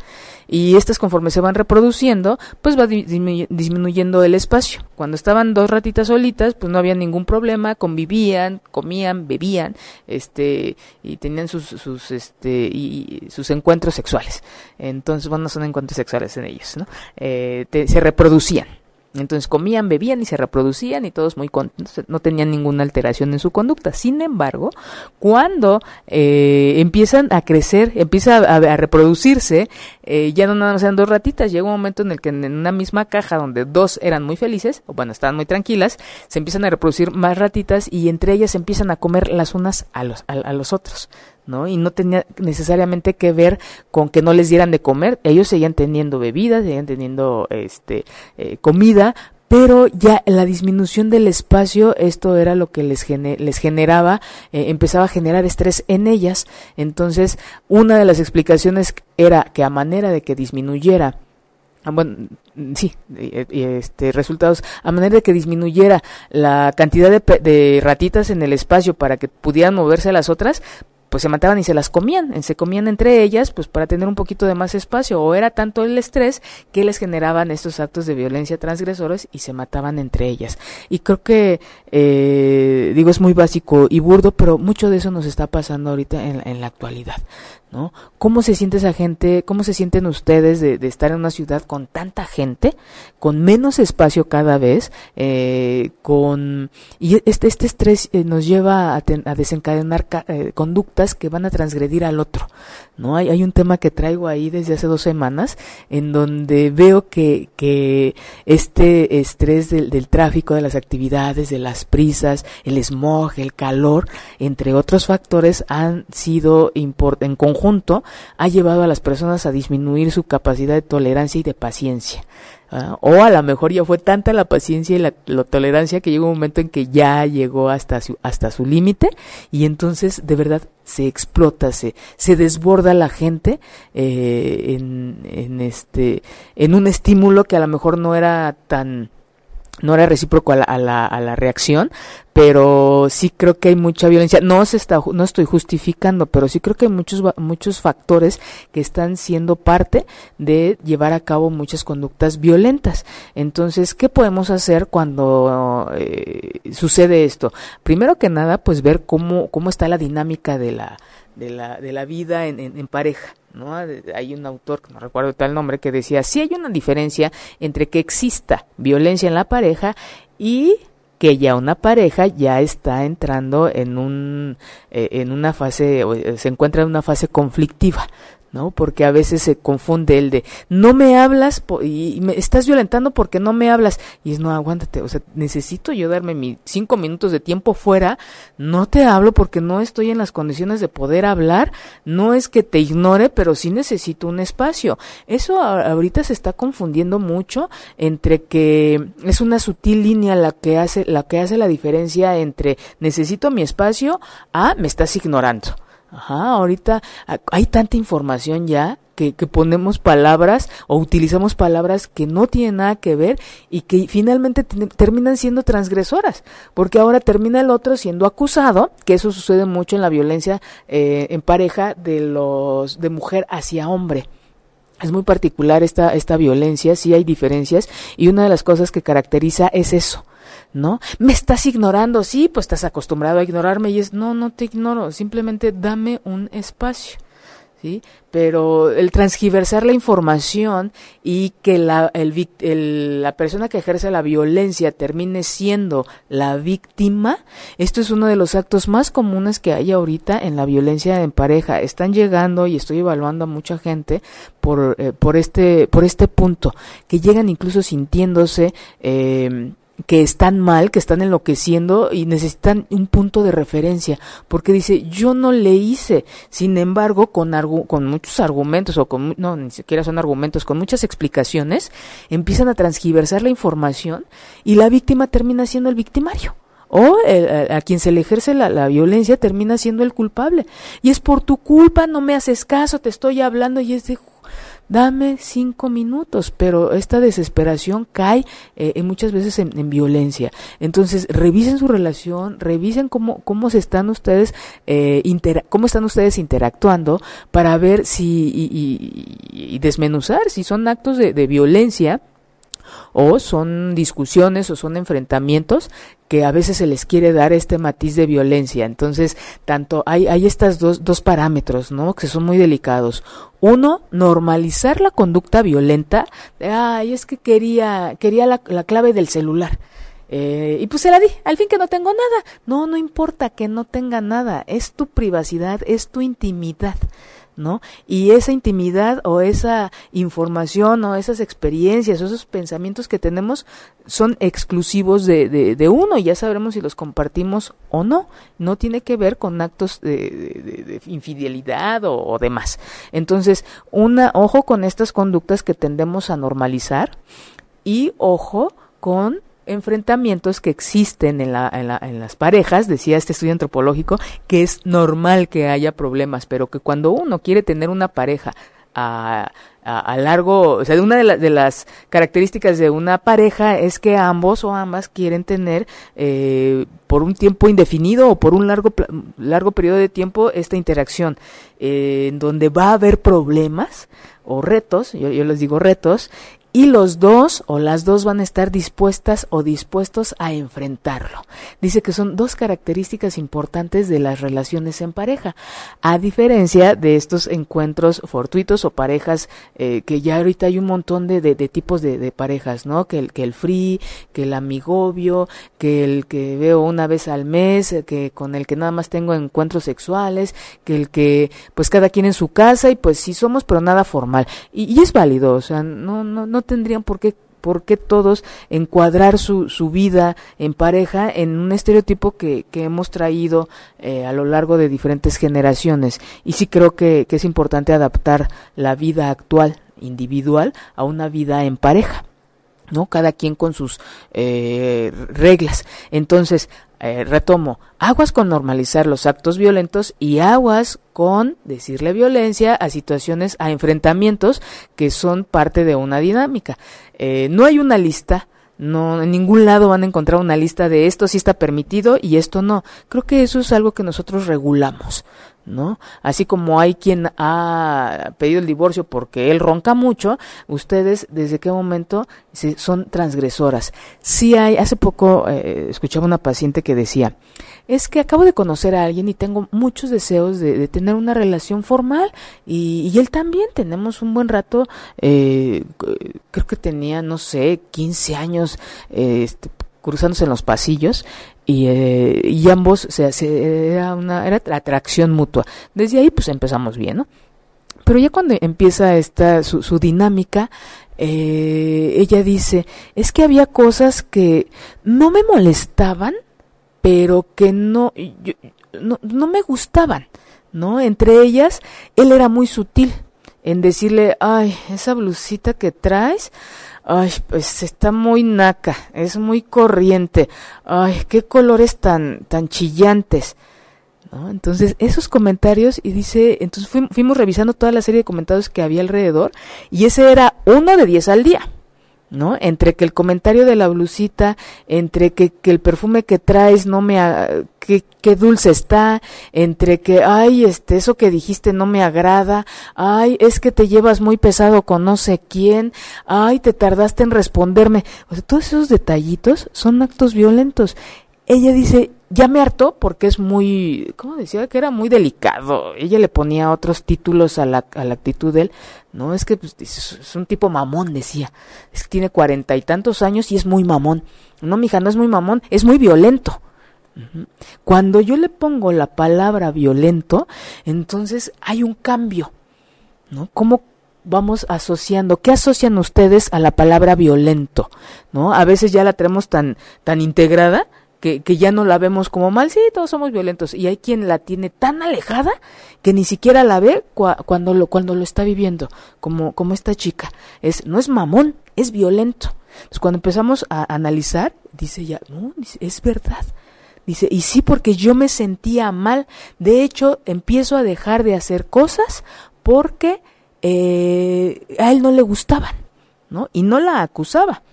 B: Y estas conforme se van reproduciendo, pues va disminuyendo el espacio. Cuando estaban dos ratitas solitas, pues no había ningún problema, convivían, comían, bebían, este, y tenían sus, sus, este, y, sus encuentros sexuales. Entonces, bueno, no son encuentros sexuales en ellos, ¿no? Eh, se reproducían. Entonces comían, bebían y se reproducían y todos muy contentos, no tenían ninguna alteración en su conducta. Sin embargo, cuando eh, empiezan a crecer, empieza a, reproducirse, eh, ya no nada más eran dos ratitas, llega un momento en el que en una misma caja donde dos eran muy felices, o bueno, estaban muy tranquilas, se empiezan a reproducir más ratitas y entre ellas empiezan a comer las unas a los, a los otros. ¿no? Y no tenía necesariamente que ver con que no les dieran de comer, ellos seguían teniendo bebidas, seguían teniendo este eh, comida, pero ya la disminución del espacio, esto era lo que les, les generaba, eh, empezaba a generar estrés en ellas. Entonces, una de las explicaciones era que a manera de que disminuyera ah, bueno, sí, este, resultados, a manera de que disminuyera la cantidad de, de, ratitas en el espacio para que pudieran moverse las otras, pues se mataban y se las comían, se comían entre ellas, pues para tener un poquito de más espacio, o era tanto el estrés que les generaban estos actos de violencia transgresores y se mataban entre ellas. Y creo que, eh, digo, es muy básico y burdo, pero mucho de eso nos está pasando ahorita en, en la actualidad. ¿No? ¿Cómo se siente esa gente? ¿Cómo se sienten ustedes de, estar en una ciudad con tanta gente, con menos espacio cada vez, eh, con y este este estrés eh, nos lleva a, desencadenar eh, conductas que van a transgredir al otro, ¿no? Hay, hay un tema que traigo ahí desde hace dos semanas en donde veo que, que este estrés del, del tráfico, de las actividades, de las prisas, el smog, el calor, entre otros factores, han sido en conjunto junto ha llevado a las personas a disminuir su capacidad de tolerancia y de paciencia. ¿ah? o a lo mejor ya fue tanta la paciencia y la, tolerancia que llegó un momento en que ya llegó hasta su, hasta su límite y entonces de verdad se explota, se, se desborda la gente eh, en, en, este, en un estímulo que a lo mejor no era tan no era recíproco a la, a la, a la reacción, pero sí creo que hay mucha violencia. No se está, no estoy justificando, pero sí creo que hay muchos, muchos factores que están siendo parte de llevar a cabo muchas conductas violentas. Entonces, ¿qué podemos hacer cuando eh, sucede esto? Primero que nada, pues ver cómo, cómo está la dinámica de la, de la, de la vida en, en, pareja. ¿no? Hay un autor, que no recuerdo tal nombre, que decía, sí hay una diferencia entre que exista violencia en la pareja y que ya una pareja ya está entrando en un eh, en una fase se encuentra en una fase conflictiva ¿no? Porque a veces se confunde el de no me hablas y me estás violentando porque no me hablas y es no aguántate, o sea, necesito yo darme mis cinco minutos de tiempo fuera, no te hablo porque no estoy en las condiciones de poder hablar, no es que te ignore, pero sí necesito un espacio. Eso ahorita se está confundiendo mucho entre que es una sutil línea la que hace la que hace la diferencia entre necesito mi espacio a me estás ignorando. Ajá, ahorita hay tanta información ya que, que, ponemos palabras o utilizamos palabras que no tienen nada que ver y que finalmente terminan siendo transgresoras, porque ahora termina el otro siendo acusado, que eso sucede mucho en la violencia eh, en pareja de los de mujer hacia hombre. Es muy particular esta, esta violencia, sí hay diferencias y una de las cosas que caracteriza es eso, ¿no? Me estás ignorando, sí, pues estás acostumbrado a ignorarme y es, no, no te ignoro, simplemente dame un espacio. ¿Sí? Pero el transgiversar la información y que la, el, la persona que ejerce la violencia termine siendo la víctima, esto es uno de los actos más comunes que hay ahorita en la violencia en pareja. Están llegando y estoy evaluando a mucha gente por, eh, por, este, por este punto, que llegan incluso sintiéndose eh, que están mal, que están enloqueciendo y necesitan un punto de referencia, porque dice, yo no le hice, sin embargo, con, con muchos argumentos, o con, no, ni siquiera son argumentos, con muchas explicaciones, empiezan a transgiversar la información y la víctima termina siendo el victimario. O a quien se le ejerce la, la violencia termina siendo el culpable. Y es por tu culpa, no me haces caso, te estoy hablando y es de dame cinco minutos, pero esta desesperación cae eh, muchas veces en, violencia. Entonces, revisen su relación, revisen cómo, cómo se están ustedes, eh, cómo están ustedes interactuando para ver si, y, desmenuzar si son actos de, de violencia o son discusiones o son enfrentamientos que a veces se les quiere dar este matiz de violencia. Entonces, tanto hay, hay estas dos, dos parámetros, ¿no? Que son muy delicados. Uno, normalizar la conducta violenta. Ay, es que quería, quería la, la clave del celular. Eh, y pues se la di, al fin que no tengo nada. No, no importa que no tenga nada, es tu privacidad, es tu intimidad. ¿No? Y esa intimidad o esa información o esas experiencias o esos pensamientos que tenemos son exclusivos de, de, uno y ya sabremos si los compartimos o no. No tiene que ver con actos de, infidelidad o, o, demás. Entonces, una, ojo con estas conductas que tendemos a normalizar y ojo con enfrentamientos que existen en, la, en, la, en, las parejas, decía este estudio antropológico, que es normal que haya problemas, pero que cuando uno quiere tener una pareja a, a, largo, o sea, una de, de, las características de una pareja es que ambos o ambas quieren tener eh, por un tiempo indefinido o por un largo, largo periodo de tiempo esta interacción, eh, en donde va a haber problemas o retos, yo, yo les digo retos, y los dos o las dos van a estar dispuestas o dispuestos a enfrentarlo. Dice que son dos características importantes de las relaciones en pareja, a diferencia de estos encuentros fortuitos o parejas eh, que ya ahorita hay un montón de, de, tipos de, de, parejas, ¿no? Que el, que el free, que el amigobio, que el que veo una vez al mes, que con el que nada más tengo encuentros sexuales, que el que pues cada quien en su casa y pues sí somos pero nada formal. Y, y es válido, o sea, no, no, no tendrían por qué por qué todos encuadrar su, su vida en pareja en un estereotipo que, que hemos traído eh, a lo largo de diferentes generaciones. Y sí creo que, que es importante adaptar la vida actual individual a una vida en pareja. ¿no? Cada quien con sus eh, reglas. Entonces, eh, retomo, aguas con normalizar los actos violentos y aguas con decirle violencia a situaciones, a enfrentamientos que son parte de una dinámica. Eh, no hay una lista, no en ningún lado van a encontrar una lista de esto sí está permitido y esto no. Creo que eso es algo que nosotros regulamos. ¿No? Así como hay quien ha pedido el divorcio porque él ronca mucho, ustedes desde qué momento son transgresoras. Sí hay, hace poco eh, escuchaba una paciente que decía, es que acabo de conocer a alguien y tengo muchos deseos de, tener una relación formal y, él también, tenemos un buen rato, eh, creo que tenía, no sé, 15 años, eh, este, cruzándose en los pasillos y, eh, y ambos se, se, era una era atracción mutua. Desde ahí pues empezamos bien, ¿no? Pero ya cuando empieza esta su, su dinámica, eh, ella dice, es que había cosas que no me molestaban, pero que no, no, no me gustaban, ¿no? Entre ellas, él era muy sutil en decirle, ay, esa blusita que traes, Ay, pues está muy naca, es muy corriente. Ay, qué colores tan, tan chillantes. ¿No? Entonces, esos comentarios, y dice, entonces fuimos, revisando toda la serie de comentarios que había alrededor, y ese era uno de diez al día. ¿No? Entre que el comentario de la blusita, entre que, que el perfume que traes no me, que, qué dulce está, entre que, ay, este, eso que dijiste no me agrada, ay, es que te llevas muy pesado con no sé quién, ay, te tardaste en responderme. O sea, todos esos detallitos son actos violentos. Ella dice, ya me hartó porque es muy, ¿cómo decía? Que era muy delicado. Ella le ponía otros títulos a la, a la actitud de él. No, es que pues, es un tipo mamón, decía. Es que tiene cuarenta y tantos años y es muy mamón. No, mija, no es muy mamón, es muy violento. Cuando yo le pongo la palabra violento, entonces hay un cambio, ¿no? ¿Cómo vamos asociando? ¿Qué asocian ustedes a la palabra violento? ¿No? A veces ya la tenemos tan, tan integrada que, ya no la vemos como mal, sí, todos somos violentos, y hay quien la tiene tan alejada que ni siquiera la ve cuando, lo, cuando lo está viviendo, como, como esta chica. Es, no es mamón, es violento. Entonces cuando empezamos a analizar, dice ya, no, es verdad. Dice, y sí, porque yo me sentía mal. De hecho, empiezo a dejar de hacer cosas porque eh, a él no le gustaban, ¿no? Y no la acusaba,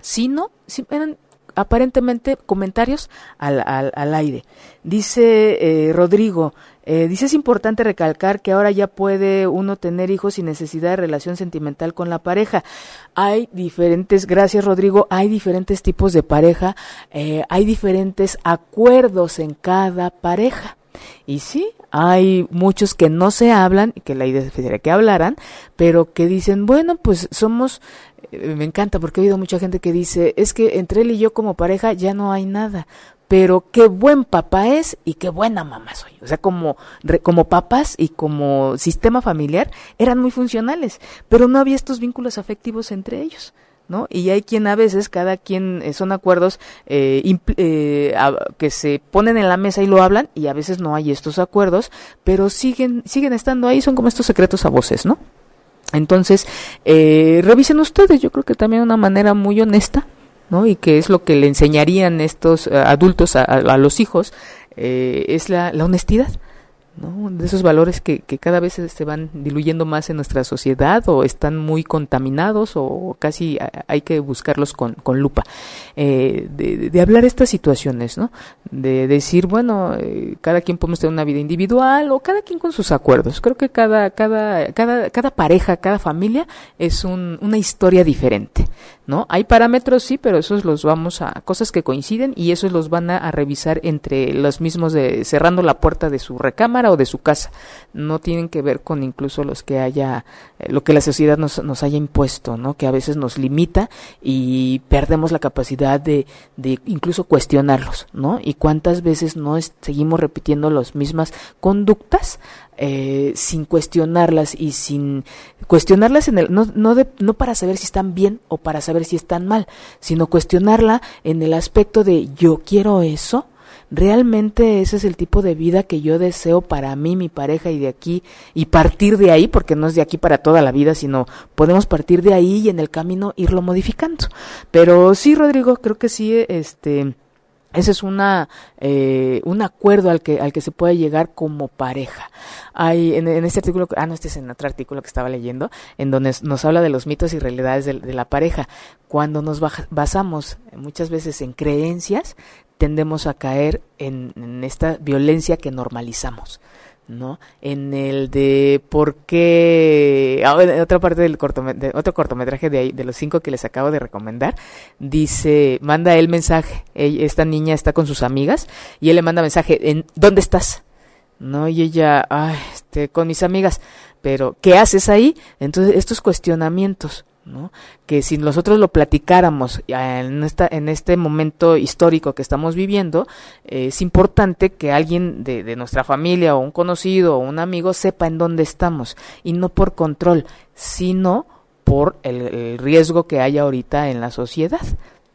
B: sino, eran aparentemente comentarios al, al, al aire. Dice eh, Rodrigo, eh, dice es importante recalcar que ahora ya puede uno tener hijos sin necesidad de relación sentimental con la pareja. Hay diferentes, gracias Rodrigo, hay diferentes tipos de pareja, eh, hay diferentes acuerdos en cada pareja. Y sí, hay muchos que no se hablan, que la idea sería que hablaran, pero que dicen, bueno, pues somos, eh, me encanta porque he oído mucha gente que dice, es que entre él y yo como pareja ya no hay nada, pero qué buen papá es y qué buena mamá soy. O sea, como, como papás y como sistema familiar eran muy funcionales, pero no había estos vínculos afectivos entre ellos. ¿No? Y hay quien a veces, cada quien eh, son acuerdos eh, eh, que se ponen en la mesa y lo hablan y a veces no hay estos acuerdos, pero siguen, siguen estando ahí, son como estos secretos a voces, ¿no? Entonces, eh, revisen ustedes, yo creo que también una manera muy honesta, ¿no? Y que es lo que le enseñarían estos adultos a, a, los hijos, es la, la honestidad. ¿No? de esos valores que, cada vez se van diluyendo más en nuestra sociedad o están muy contaminados o casi hay que buscarlos con, con lupa. Eh, de, de, hablar estas situaciones, ¿no? De decir, bueno, eh, cada quien podemos tener una vida individual o cada quien con sus acuerdos. Creo que cada, cada, cada, cada pareja, cada familia es un, una historia diferente, ¿no? Hay parámetros, sí, pero esos los vamos a, cosas que coinciden y esos los van a, revisar entre los mismos de, cerrando la puerta de su recámara o de su casa. No tienen que ver con incluso los que haya, eh, lo que la sociedad nos, nos haya impuesto, ¿no? Que a veces nos limita y perdemos la capacidad de, de incluso cuestionarlos, ¿no? Y cuántas veces no seguimos repitiendo las mismas conductas eh, sin cuestionarlas y sin cuestionarlas en el no no de, no para saber si están bien o para saber si están mal, sino cuestionarla en el aspecto de yo quiero eso, realmente ese es el tipo de vida que yo deseo para mí, mi pareja y de aquí y partir de ahí, porque no es de aquí para toda la vida, sino podemos partir de ahí y en el camino irlo modificando. Pero sí, Rodrigo, creo que sí, este ese es una eh, un acuerdo al que al que se puede llegar como pareja. Hay en, este artículo, ah no, este es en otro artículo que estaba leyendo, en donde nos habla de los mitos y realidades de, la pareja. Cuando nos basamos muchas veces en creencias, tendemos a caer en esta violencia que normalizamos. ¿No? En el de por qué, ah, otra parte del cortometraje, otro cortometraje de ahí, de los cinco que les acabo de recomendar, dice, manda el mensaje, esta niña está con sus amigas y él le manda mensaje, ¿en dónde estás? No, y ella, ay, este, con mis amigas, pero ¿qué haces ahí? Entonces, estos cuestionamientos, ¿no? Que si nosotros lo platicáramos en, esta, en este momento histórico que estamos viviendo, eh, es importante que alguien de, nuestra familia o un conocido o un amigo sepa en dónde estamos y no por control, sino por el, riesgo que hay ahorita en la sociedad.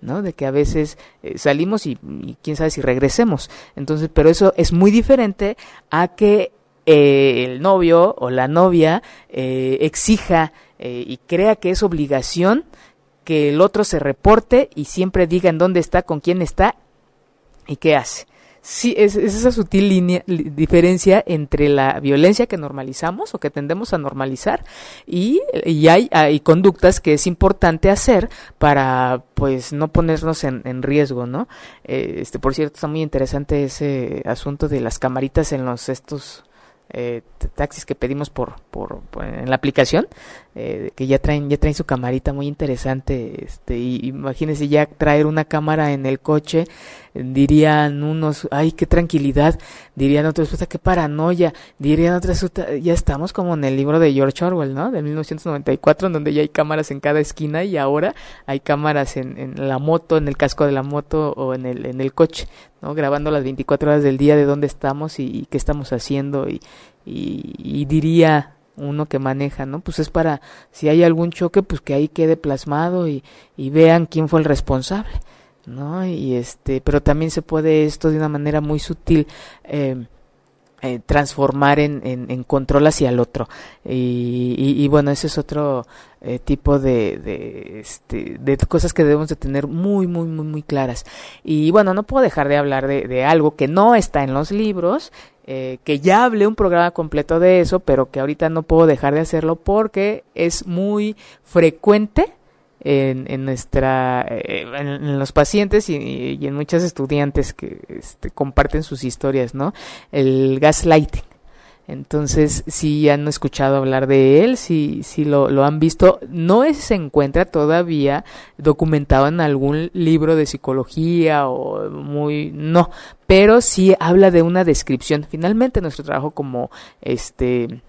B: ¿no? De que a veces eh, salimos y, quién sabe si regresemos. Entonces, pero eso es muy diferente a que eh, el novio o la novia eh, exija eh, y crea que es obligación que el otro se reporte y siempre diga en dónde está, con quién está y qué hace. Sí, es, es esa sutil línea, diferencia entre la violencia que normalizamos o que tendemos a normalizar y, y hay, hay, conductas que es importante hacer para pues no ponernos en, en riesgo, ¿no? Eh, este, por cierto, está muy interesante ese asunto de las camaritas en los estos eh, taxis que pedimos por, por, en la aplicación eh, que ya traen ya traen su camarita muy interesante este y imagínense ya traer una cámara en el coche dirían unos ay qué tranquilidad dirían otros puta qué paranoia dirían otros ya estamos como en el libro de George Orwell no de 1994 en donde ya hay cámaras en cada esquina y ahora hay cámaras en, en la moto en el casco de la moto o en el en el coche ¿no? grabando las 24 horas del día de dónde estamos y, qué estamos haciendo y, y, diría uno que maneja, ¿no? Pues es para, si hay algún choque, pues que ahí quede plasmado y, y vean quién fue el responsable, ¿no? Y este, pero también se puede esto de una manera muy sutil, eh, eh, transformar en, en, en, control hacia el otro. Y, y, bueno, ese es otro eh, tipo de, de, este, de cosas que debemos de tener muy, muy, muy, muy claras. Y bueno, no puedo dejar de hablar de, de algo que no está en los libros, eh, que ya hablé un programa completo de eso, pero que ahorita no puedo dejar de hacerlo porque es muy frecuente en, en nuestra, eh, en, los pacientes y, en muchas estudiantes que este, comparten sus historias, ¿no? El gaslighting. Entonces, si han escuchado hablar de él, si, si lo, lo han visto, no se encuentra todavía documentado en algún libro de psicología o muy, no, pero sí habla de una descripción. Finalmente, nuestro trabajo como este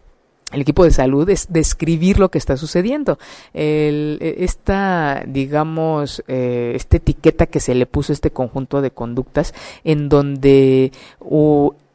B: el equipo de salud es describir lo que está sucediendo. El, e, esta, digamos, eh, esta etiqueta que se le puso este conjunto de conductas en donde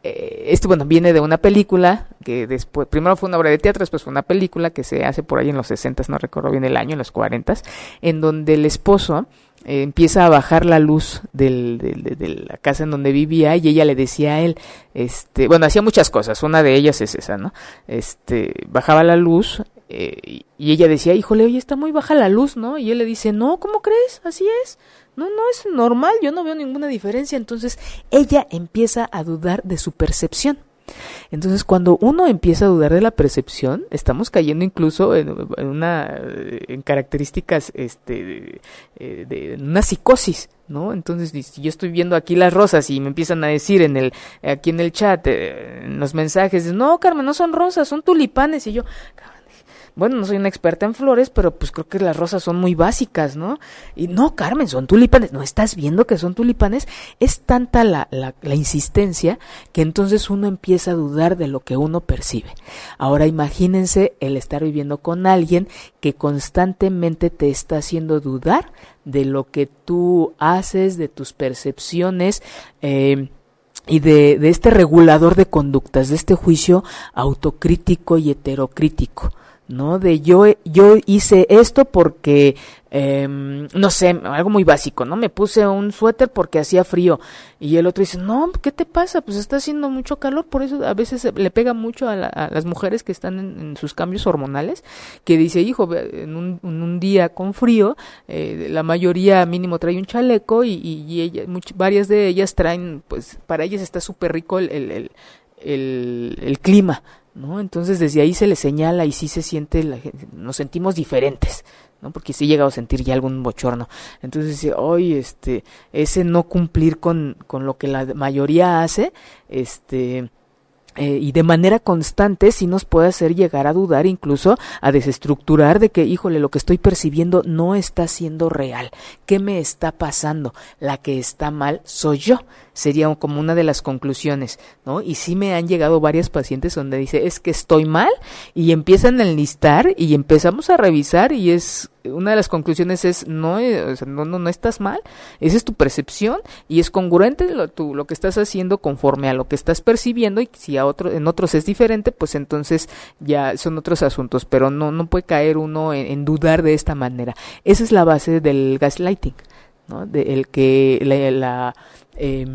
B: eh, este, bueno, viene de una película que después, primero fue una obra de teatro, después fue una película que se hace por ahí en los 60, no recuerdo bien el año, en los 40, en donde el esposo eh, empieza a bajar la luz del, de, la casa en donde vivía y ella le decía a él, este, bueno, hacía muchas cosas, una de ellas es esa, ¿no? Este, bajaba la luz eh, y ella decía, híjole, oye, está muy baja la luz, ¿no? Y él le dice, no, ¿cómo crees? Así es. No, no es normal, yo no veo ninguna diferencia. Entonces ella empieza a dudar de su percepción. Entonces, cuando uno empieza a dudar de la percepción, estamos cayendo incluso en, una en características este de, de, una psicosis, ¿no? Entonces, si yo estoy viendo aquí las rosas y me empiezan a decir en el aquí en el chat eh, en los mensajes, "No, Carmen, no son rosas, son tulipanes." Y yo, bueno, no soy una experta en flores, pero pues creo que las rosas son muy básicas, ¿no? Y no, Carmen, son tulipanes. ¿No estás viendo que son tulipanes? Es tanta la, la, la insistencia que entonces uno empieza a dudar de lo que uno percibe. Ahora imagínense el estar viviendo con alguien que constantemente te está haciendo dudar de lo que tú haces, de tus percepciones. Eh, y de, de, este regulador de conductas, de este juicio autocrítico y heterocrítico. ¿No? De yo, yo hice esto porque, eh, no sé, algo muy básico, ¿no? Me puse un suéter porque hacía frío y el otro dice, no, ¿qué te pasa? Pues está haciendo mucho calor, por eso a veces le pega mucho a, las mujeres que están en, sus cambios hormonales, que dice, hijo, en un, en un día con frío, eh, la mayoría mínimo trae un chaleco y, y, ella, varias de ellas traen, pues para ellas está súper rico el, el, el clima, ¿no? Entonces desde ahí se le señala y sí se siente, la, nos sentimos diferentes, ¿no? Porque sí he llegado a sentir ya algún bochorno. Entonces, hoy este, ese no cumplir con, con lo que la mayoría hace, este, eh, y de manera constante sí nos puede hacer llegar a dudar, incluso a desestructurar de que, híjole, lo que estoy percibiendo no está siendo real. ¿Qué me está pasando? La que está mal soy yo. Sería como una de las conclusiones, ¿no? Y sí me han llegado varias pacientes donde dice, es que estoy mal y empiezan a enlistar y empezamos a revisar y es una de las conclusiones es no, eh, no, no, no, estás mal, esa es tu percepción y es congruente lo, tu, lo que estás haciendo conforme a lo que estás percibiendo y si a otro, en otros es diferente, pues entonces ya son otros asuntos, pero no, no puede caer uno en, dudar de esta manera. Esa es la base del gaslighting, ¿no? De el que la eh,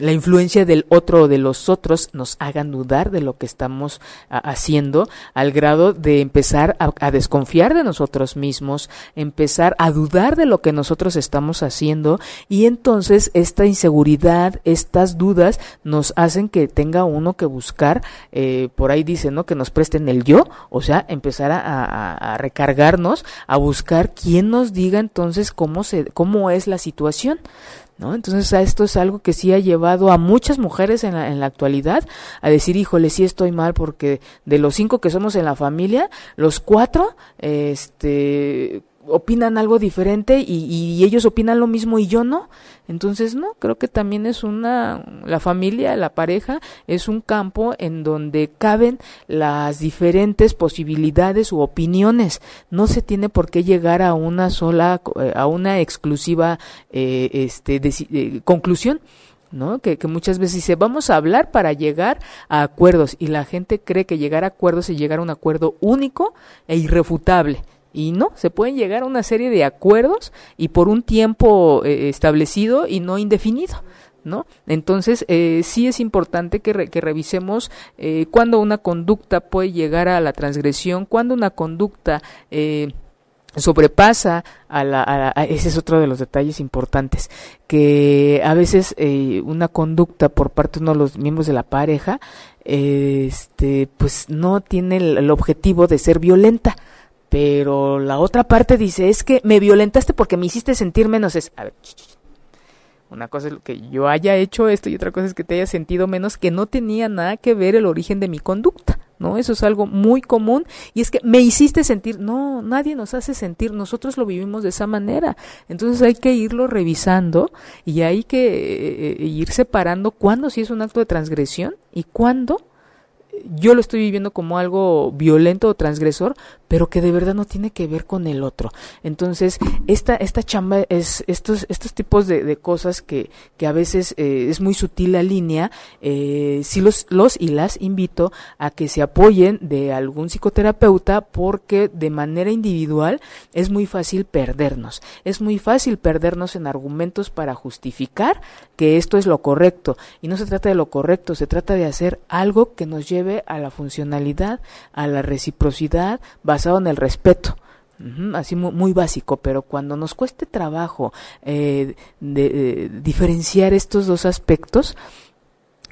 B: la influencia del otro o de los otros nos hagan dudar de lo que estamos haciendo al grado de empezar a, desconfiar de nosotros mismos, empezar a dudar de lo que nosotros estamos haciendo y entonces esta inseguridad, estas dudas nos hacen que tenga uno que buscar, eh, por ahí dice, ¿no? Que nos presten el yo, o sea, empezar a, a recargarnos, a buscar quién nos diga entonces cómo se, cómo es la situación. ¿No? Entonces esto es algo que sí ha llevado a muchas mujeres en la, en la actualidad a decir, híjole, sí estoy mal porque de los cinco que somos en la familia, los cuatro, este, opinan algo diferente y, ellos opinan lo mismo y yo no. Entonces, no, creo que también es una, la familia, la pareja, es un campo en donde caben las diferentes posibilidades u opiniones. No se tiene por qué llegar a una sola, a una exclusiva, eh, este, eh, conclusión. ¿no? Que, que, muchas veces dice, vamos a hablar para llegar a acuerdos y la gente cree que llegar a acuerdos es llegar a un acuerdo único e irrefutable. Y no, se pueden llegar a una serie de acuerdos y por un tiempo eh, establecido y no indefinido. ¿No? Entonces, eh, sí es importante que, que revisemos eh, cuando una conducta puede llegar a la transgresión, cuando una conducta eh, sobrepasa a la, ese es otro de los detalles importantes que a veces eh, una conducta por parte de uno de los miembros de la pareja este pues no tiene el objetivo de ser violenta pero la otra parte dice, es que me violentaste porque me hiciste sentir menos. Es, a ver, una cosa es que yo haya hecho esto y otra cosa es que te haya sentido menos, que no tenía nada que ver el origen de mi conducta. ¿no? Eso es algo muy común y es que me hiciste sentir, no, nadie nos hace sentir, nosotros lo vivimos de esa manera. Entonces hay que irlo revisando y hay que eh, eh, ir separando cuándo sí es un acto de transgresión y cuándo yo lo estoy viviendo como algo violento o transgresor, pero que de verdad no tiene que ver con el otro. Entonces, esta, esta chamba es estos, estos tipos de, cosas que, que a veces eh, es muy sutil la línea, eh, sí los, los y las invito a que se apoyen de algún psicoterapeuta porque de manera individual es muy fácil perdernos. Es muy fácil perdernos en argumentos para justificar que esto es lo correcto. Y no se trata de lo correcto, se trata de hacer algo que nos lleve a la funcionalidad, a la reciprocidad, basado en el respeto. así muy, básico, pero cuando nos cueste trabajo eh, de, eh, diferenciar estos dos aspectos,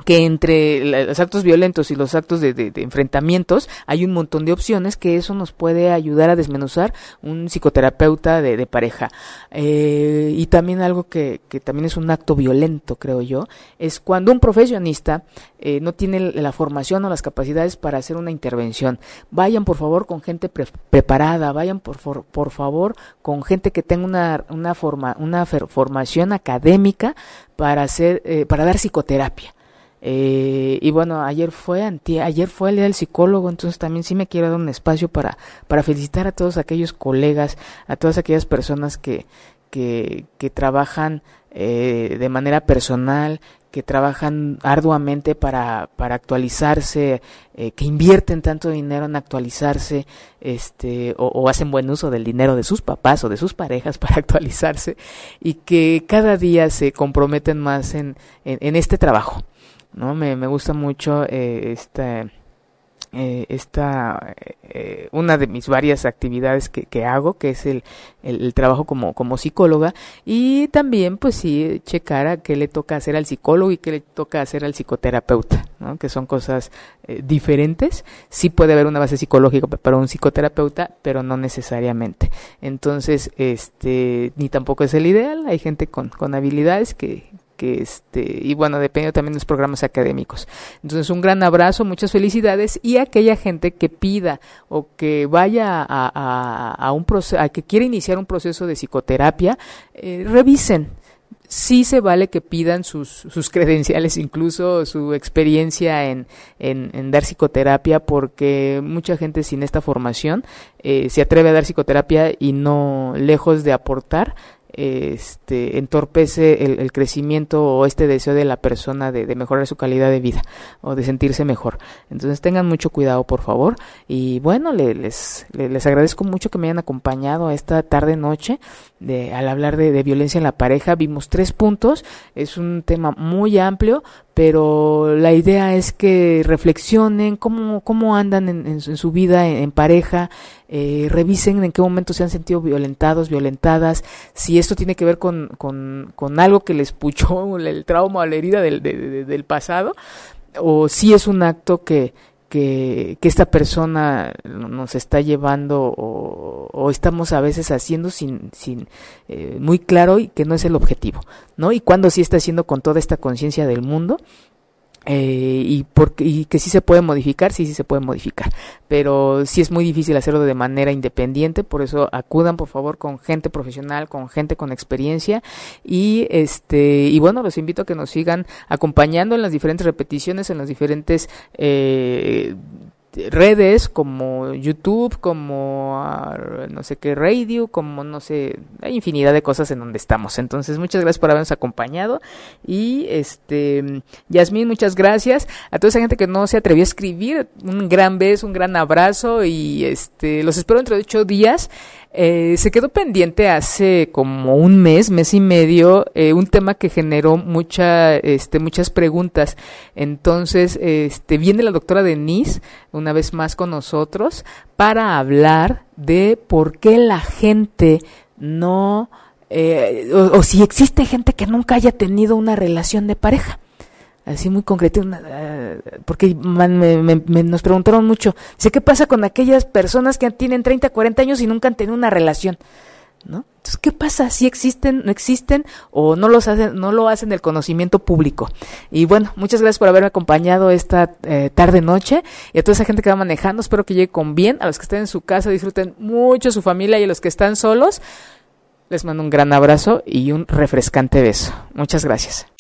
B: que entre los actos violentos y los actos de, enfrentamientos hay un montón de opciones que eso nos puede ayudar a desmenuzar un psicoterapeuta de, pareja. Eh, y también algo que, también es un acto violento, creo yo, es cuando un profesionista eh, no tiene la formación o las capacidades para hacer una intervención. Vayan por favor con gente preparada, vayan por, por, favor con gente que tenga una, una, forma, una formación académica para, hacer, eh, para dar psicoterapia. Eh, y bueno, ayer fue ayer fue el día del psicólogo, entonces también sí me quiero dar un espacio para, para felicitar a todos aquellos colegas, a todas aquellas personas que, que, que trabajan eh, de manera personal, que trabajan arduamente para, para actualizarse, eh, que invierten tanto dinero en actualizarse, este, o, hacen buen uso del dinero de sus papás o de sus parejas [laughs] para actualizarse, y que cada día se comprometen más en, en este trabajo. ¿No? Me, me gusta mucho eh, esta, eh, esta eh, una de mis varias actividades que, que hago, que es el, el, trabajo como, como psicóloga, y también, pues sí, checar a qué le toca hacer al psicólogo y qué le toca hacer al psicoterapeuta, ¿no? que son cosas eh, diferentes. Sí puede haber una base psicológica para un psicoterapeuta, pero no necesariamente. Entonces, este, ni tampoco es el ideal. Hay gente con, con habilidades que, que este y bueno depende también de los programas académicos. Entonces un gran abrazo muchas felicidades y aquella gente que pida o que vaya a, a, un proceso a que quiera iniciar un proceso de psicoterapia eh, revisen. Sí se vale que pidan sus, sus [laughs] credenciales, incluso su experiencia en, en, dar psicoterapia, porque mucha gente sin esta formación eh, se atreve a dar psicoterapia y no, lejos de aportar, este, entorpece el, crecimiento o este deseo de la persona de, mejorar su calidad de vida o de sentirse mejor. Entonces tengan mucho cuidado, por favor. Y bueno, les, les, agradezco mucho que me hayan acompañado esta tarde-noche de, al hablar de, de violencia en la pareja. Vimos tres puntos. Es un tema muy amplio, pero la idea es que reflexionen cómo, cómo andan en, su vida en, pareja, eh, revisen en qué momento se han sentido violentados, violentadas, si esto tiene que ver con, con, con algo que les puchó [laughs] el trauma o la herida del, del pasado, o si es un acto que, que, que, esta persona nos está llevando o, estamos a veces haciendo sin, sin eh, muy claro y que no es el objetivo, ¿no? Y cuando sí está haciendo con toda esta conciencia del mundo eh, y, porque, y que sí se puede modificar, sí, sí se puede modificar, pero sí es muy difícil hacerlo de manera independiente, por eso acudan por favor con gente profesional, con gente con experiencia. Y este y bueno, los invito a que nos sigan acompañando en las diferentes repeticiones, en las diferentes eh, redes como YouTube, como ah, no sé qué radio, como no sé, hay infinidad de cosas en donde estamos. Entonces, muchas gracias por habernos acompañado. Y este Yasmín, muchas gracias. A toda esa gente que no se atrevió a escribir, un gran beso, un gran abrazo y este los espero dentro de ocho días eh, se quedó pendiente hace como un mes, mes y medio, eh, un tema que generó mucha, este, muchas preguntas. Entonces, este, viene la doctora Denise una vez más con nosotros para hablar de por qué la gente no, eh, o si existe gente que nunca haya tenido una relación de pareja. Así muy concreto, uh, porque me, nos preguntaron mucho, ¿qué pasa con aquellas personas que tienen 30, 40 años y nunca han tenido una relación? ¿No? Entonces, ¿qué pasa? ¿Si existen, no existen o no, los hacen, no lo hacen del conocimiento público? Y bueno, muchas gracias por haberme acompañado esta eh, tarde-noche y a toda esa gente que va manejando, espero que llegue con bien, a los que estén en su casa disfruten mucho su familia y a los que están solos, les mando un gran abrazo y un refrescante beso. Muchas gracias.